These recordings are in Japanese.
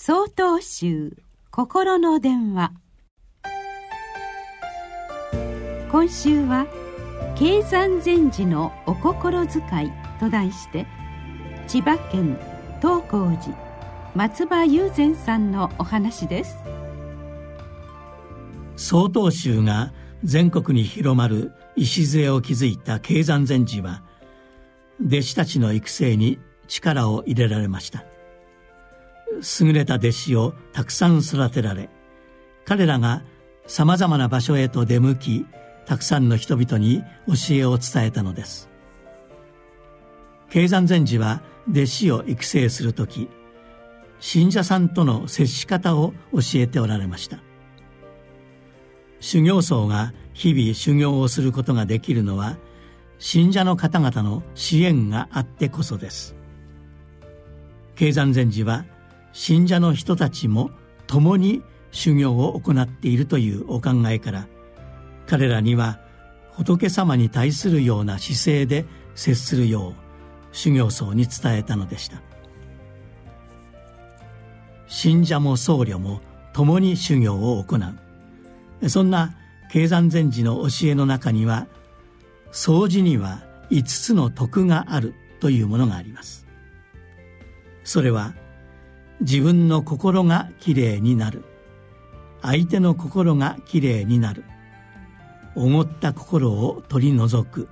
総統集心の電話。今週は「経山禅師のお心遣い」と題して千葉県東光寺松葉雄禅さんのお話です。曹洞宗が全国に広まる礎を築いた経山禅師は弟子たちの育成に力を入れられました。優れた弟子をたくさん育てられ彼らがさまざまな場所へと出向きたくさんの人々に教えを伝えたのです。経山禅師は弟子を育成する時信者さんとの接し方を教えておられました。修行僧が日々修行をすることができるのは信者の方々の支援があってこそです。経山禅師は信者の人たちも共に修行を行っているというお考えから彼らには仏様に対するような姿勢で接するよう修行僧に伝えたのでした。信者も僧侶も共に修行を行う。そんな経山禅師の教えの中には掃除には5つの徳があるというものがあります。それは自分の心がきれいになる。相手の心がきれいになる。おごった心を取り除く。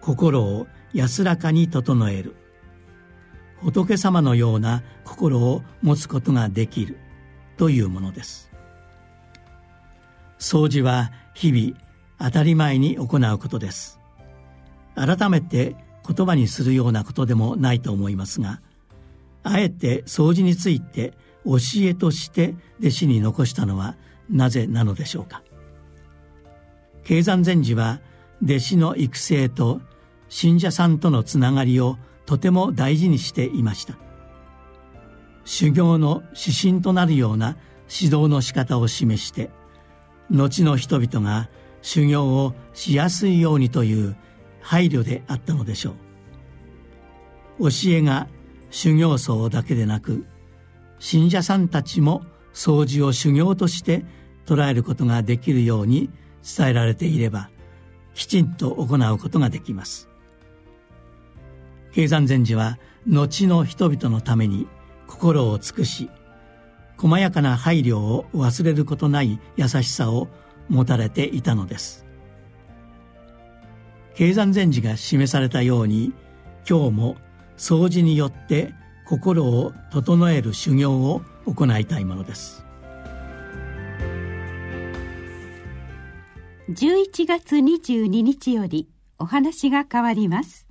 心を安らかに整える。仏様のような心を持つことができる。というものです。掃除は日々当たり前に行うことです。改めて言葉にするようなことでもないと思いますがあえて掃除について教えとして弟子に残したのはなぜなのでしょうか。経山禅師は弟子の育成と信者さんとのつながりをとても大事にしていました。修行の指針となるような指導の仕方を示して後の人々が修行をしやすいようにという配慮であったのでしょう。教えが修行僧だけでなく信者さんたちも掃除を修行として捉えることができるように伝えられていればきちんと行うことができます。経山禅師は後の人々のために心を尽くし細やかな配慮を忘れることない優しさを持たれていたのです。経山禅師が示されたように今日も掃除によって心を整える修行を行いたいものです。11月22日よりお話が変わります。